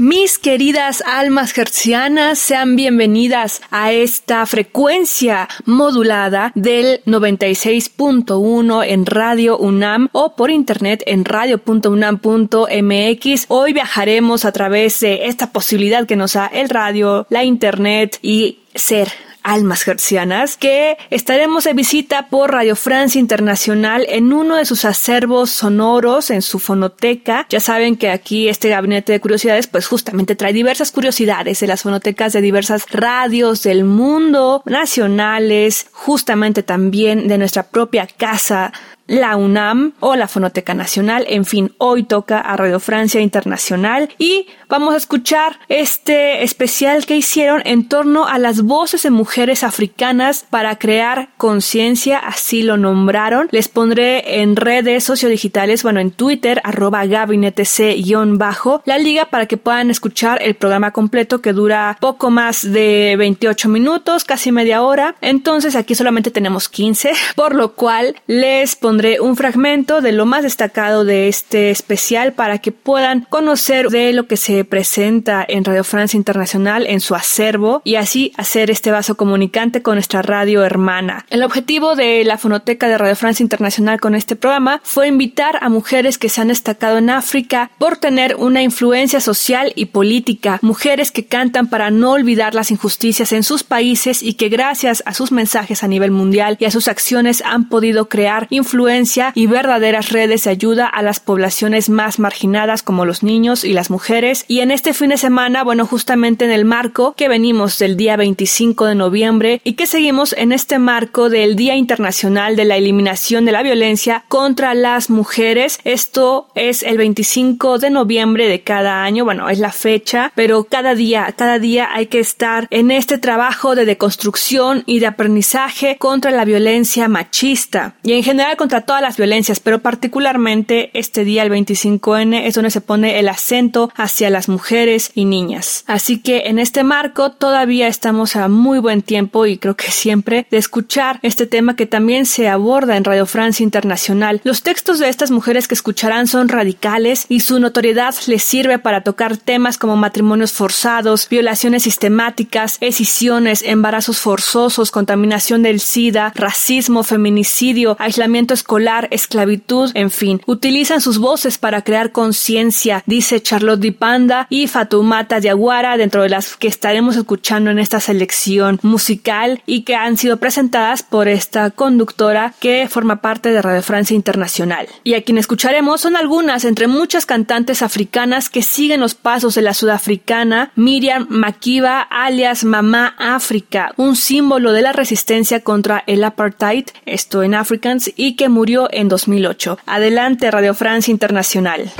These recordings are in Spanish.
Mis queridas almas hercianas, sean bienvenidas a esta frecuencia modulada del 96.1 en Radio UNAM o por internet en radio.unam.mx. Hoy viajaremos a través de esta posibilidad que nos da el radio, la internet y ser almas hercianas, que estaremos de visita por Radio Francia Internacional en uno de sus acervos sonoros, en su fonoteca. Ya saben que aquí este gabinete de curiosidades, pues justamente trae diversas curiosidades de las fonotecas de diversas radios del mundo, nacionales, justamente también de nuestra propia casa la UNAM o la Fonoteca Nacional. En fin, hoy toca a Radio Francia Internacional y vamos a escuchar este especial que hicieron en torno a las voces de mujeres africanas para crear conciencia, así lo nombraron. Les pondré en redes sociodigitales, bueno, en Twitter, arroba gabinetec-bajo, la liga para que puedan escuchar el programa completo que dura poco más de 28 minutos, casi media hora. Entonces aquí solamente tenemos 15, por lo cual les pondré un fragmento de lo más destacado de este especial para que puedan conocer de lo que se presenta en Radio Francia Internacional en su acervo y así hacer este vaso comunicante con nuestra radio hermana. El objetivo de la fonoteca de Radio Francia Internacional con este programa fue invitar a mujeres que se han destacado en África por tener una influencia social y política, mujeres que cantan para no olvidar las injusticias en sus países y que gracias a sus mensajes a nivel mundial y a sus acciones han podido crear influencia y verdaderas redes de ayuda a las poblaciones más marginadas como los niños y las mujeres. Y en este fin de semana, bueno, justamente en el marco que venimos del día 25 de noviembre y que seguimos en este marco del Día Internacional de la Eliminación de la Violencia contra las Mujeres. Esto es el 25 de noviembre de cada año, bueno, es la fecha, pero cada día, cada día hay que estar en este trabajo de deconstrucción y de aprendizaje contra la violencia machista y en general contra todas las violencias, pero particularmente este día, el 25N, es donde se pone el acento hacia las mujeres y niñas. Así que en este marco todavía estamos a muy buen tiempo y creo que siempre de escuchar este tema que también se aborda en Radio Francia Internacional. Los textos de estas mujeres que escucharán son radicales y su notoriedad les sirve para tocar temas como matrimonios forzados, violaciones sistemáticas, escisiones, embarazos forzosos, contaminación del SIDA, racismo, feminicidio, aislamiento escolar, esclavitud, en fin. Utilizan sus voces para crear conciencia, dice Charlotte Dipanda y Fatumata Diaguara, dentro de las que estaremos escuchando en esta selección musical y que han sido presentadas por esta conductora que forma parte de Radio Francia Internacional. Y a quien escucharemos son algunas entre muchas cantantes africanas que siguen los pasos de la sudafricana Miriam Makiba, alias Mamá África, un símbolo de la resistencia contra el apartheid, esto en Africans, y que murió en 2008. Adelante, Radio Francia Internacional.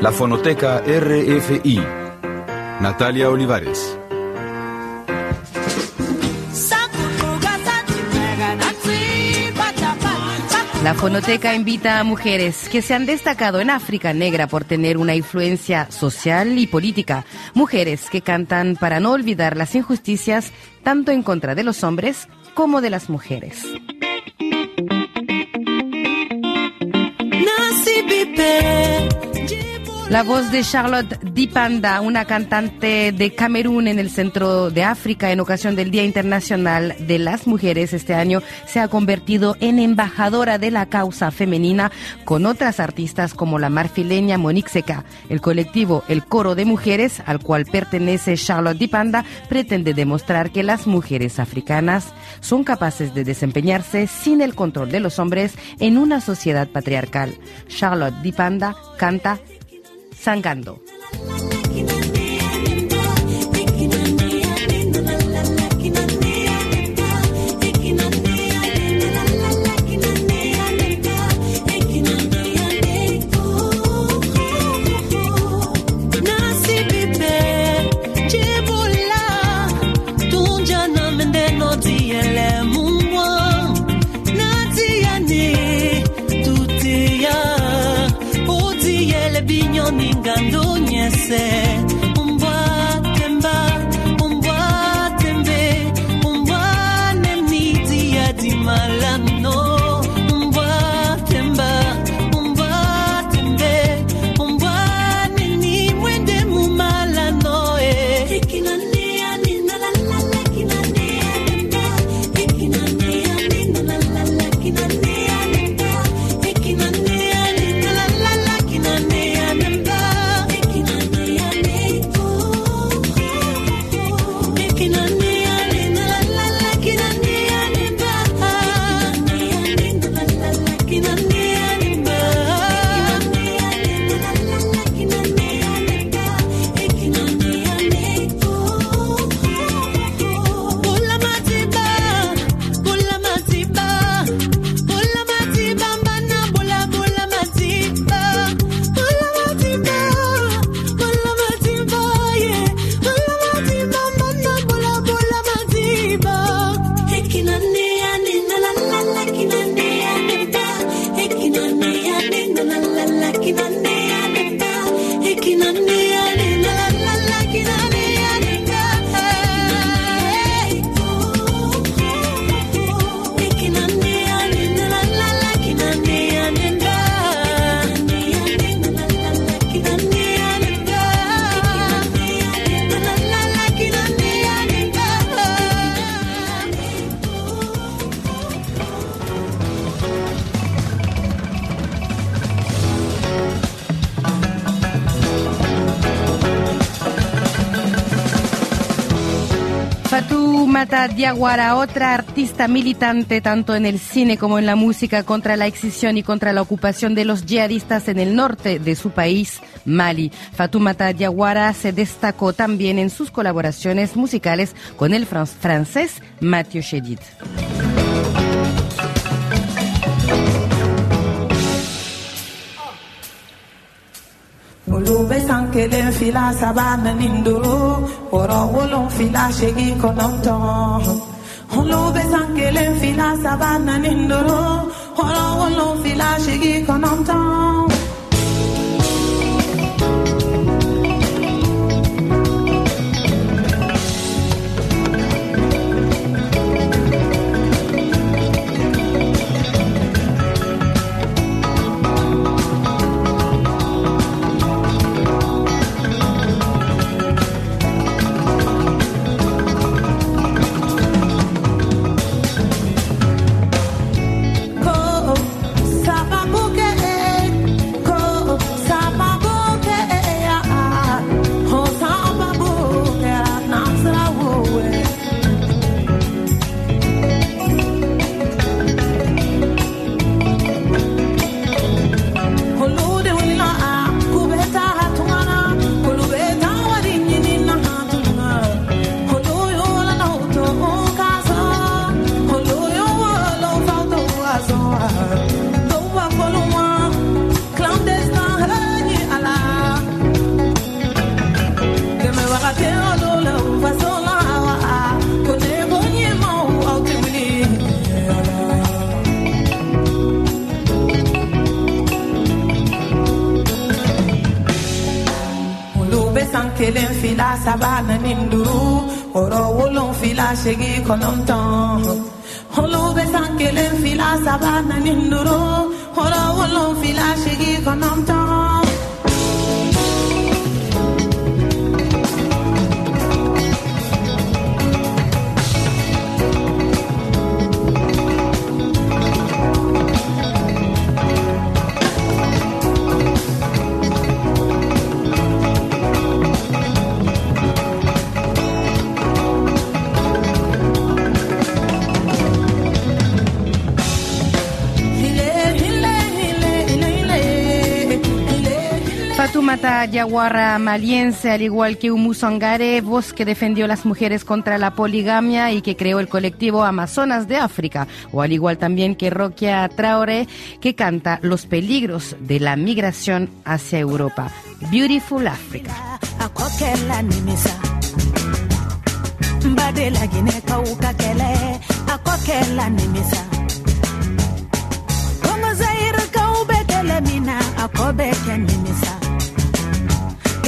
La Fonoteca RFI. Natalia Olivares. La Fonoteca invita a mujeres que se han destacado en África Negra por tener una influencia social y política. Mujeres que cantan para no olvidar las injusticias tanto en contra de los hombres como de las mujeres. La voz de Charlotte Dipanda, una cantante de Camerún en el centro de África en ocasión del Día Internacional de las Mujeres este año, se ha convertido en embajadora de la causa femenina con otras artistas como la marfileña Monique Seca. El colectivo El Coro de Mujeres, al cual pertenece Charlotte Dipanda, pretende demostrar que las mujeres africanas son capaces de desempeñarse sin el control de los hombres en una sociedad patriarcal. Charlotte Dipanda canta Sangando. cuando niece. Mata Diaguara, otra artista militante tanto en el cine como en la música contra la excisión y contra la ocupación de los yihadistas en el norte de su país, Mali. Fatoumata Diawara se destacó también en sus colaboraciones musicales con el francés Mathieu olùbẹ́ sankele ń fila sabana nani ń dòró ọ̀rọ̀ wo fila ṣẹ́gi kọ́nà ń tán. olùbẹ́ sankele ń fila sabana nani ń dòró ọ̀rọ̀ wo fila ṣẹ́gi kọ́nà. Kelen ń fi láṣàbà náà ní dúró ọ̀rọ̀ owó ló ń fi láṣẹ́gi kan ló ń tàn. olùgbé sáńkélé. Yaguara maliense, al igual que Umu Sangare, voz que defendió las mujeres contra la poligamia y que creó el colectivo Amazonas de África, o al igual también que Roquia Traore, que canta los peligros de la migración hacia Europa. Beautiful Africa.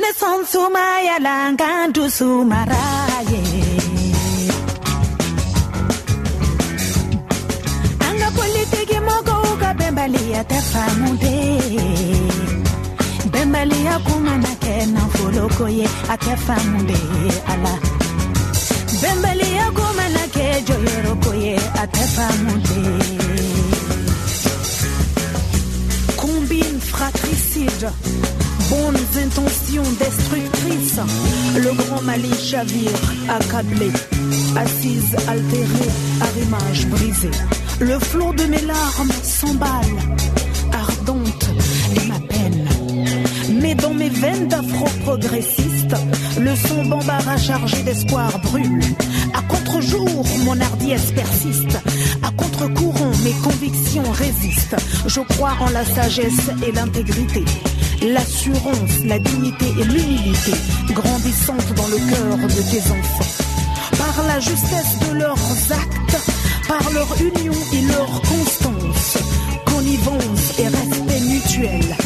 ne sɔn sumaya la n kan dusu mara ye an ka politiki mɔgɔw ka bɛnbaliya tɛ faamu de bɛnbaliya kumana kɛ nafoloko ye a tɛ faamu de ye a la bɛnbaliya kumana kɛ jɔyɔrɔko ye a tɛ faamu de combine fratricide bonnes intentions destructrices le grand Mali chavire accablé assise altérée arrimage brisé le flot de mes larmes s'emballe ardente est ma peine mais dans mes veines d'afro-progressiste, le son bambara chargé d'espoir brûle. À contre-jour, mon hardiesse persiste. À contre-courant, mes convictions résistent. Je crois en la sagesse et l'intégrité. L'assurance, la dignité et l'humilité grandissantes dans le cœur de tes enfants. Par la justesse de leurs actes, par leur union et leur constance, connivence et respect mutuel,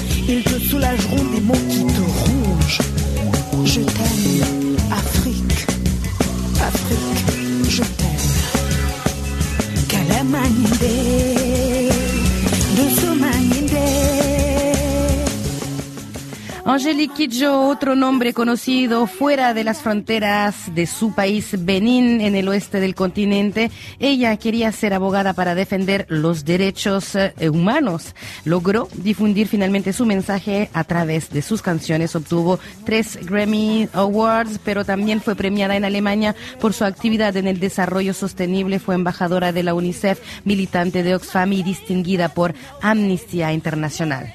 Kidjo, otro nombre conocido fuera de las fronteras de su país, Benín, en el oeste del continente. Ella quería ser abogada para defender los derechos eh, humanos. Logró difundir finalmente su mensaje a través de sus canciones. Obtuvo tres Grammy Awards, pero también fue premiada en Alemania por su actividad en el desarrollo sostenible. Fue embajadora de la UNICEF, militante de Oxfam y distinguida por Amnistía Internacional.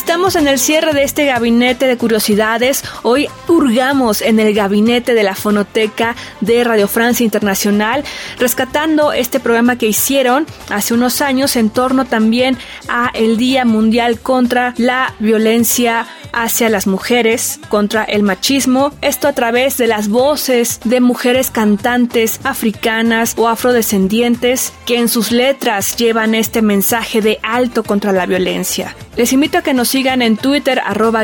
Estamos en el cierre de este gabinete de curiosidades. Hoy hurgamos en el gabinete de la fonoteca de Radio Francia Internacional, rescatando este programa que hicieron hace unos años en torno también a el Día Mundial contra la Violencia hacia las mujeres, contra el machismo, esto a través de las voces de mujeres cantantes africanas o afrodescendientes que en sus letras llevan este mensaje de alto contra la violencia. Les invito a que nos sigan en Twitter arroba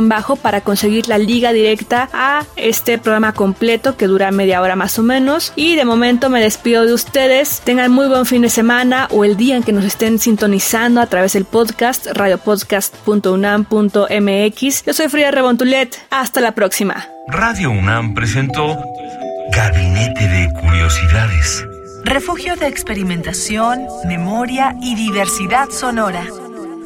bajo para conseguir la liga directa a este programa completo que dura media hora más o menos. Y de momento me despido de ustedes. Tengan muy buen fin de semana o el día en que nos estén sintonizando a través del podcast radiopodcast.unam.mx. Yo soy Frida Rebontulet. Hasta la próxima. Radio UNAM presentó Gabinete de Curiosidades. Refugio de experimentación, memoria y diversidad sonora.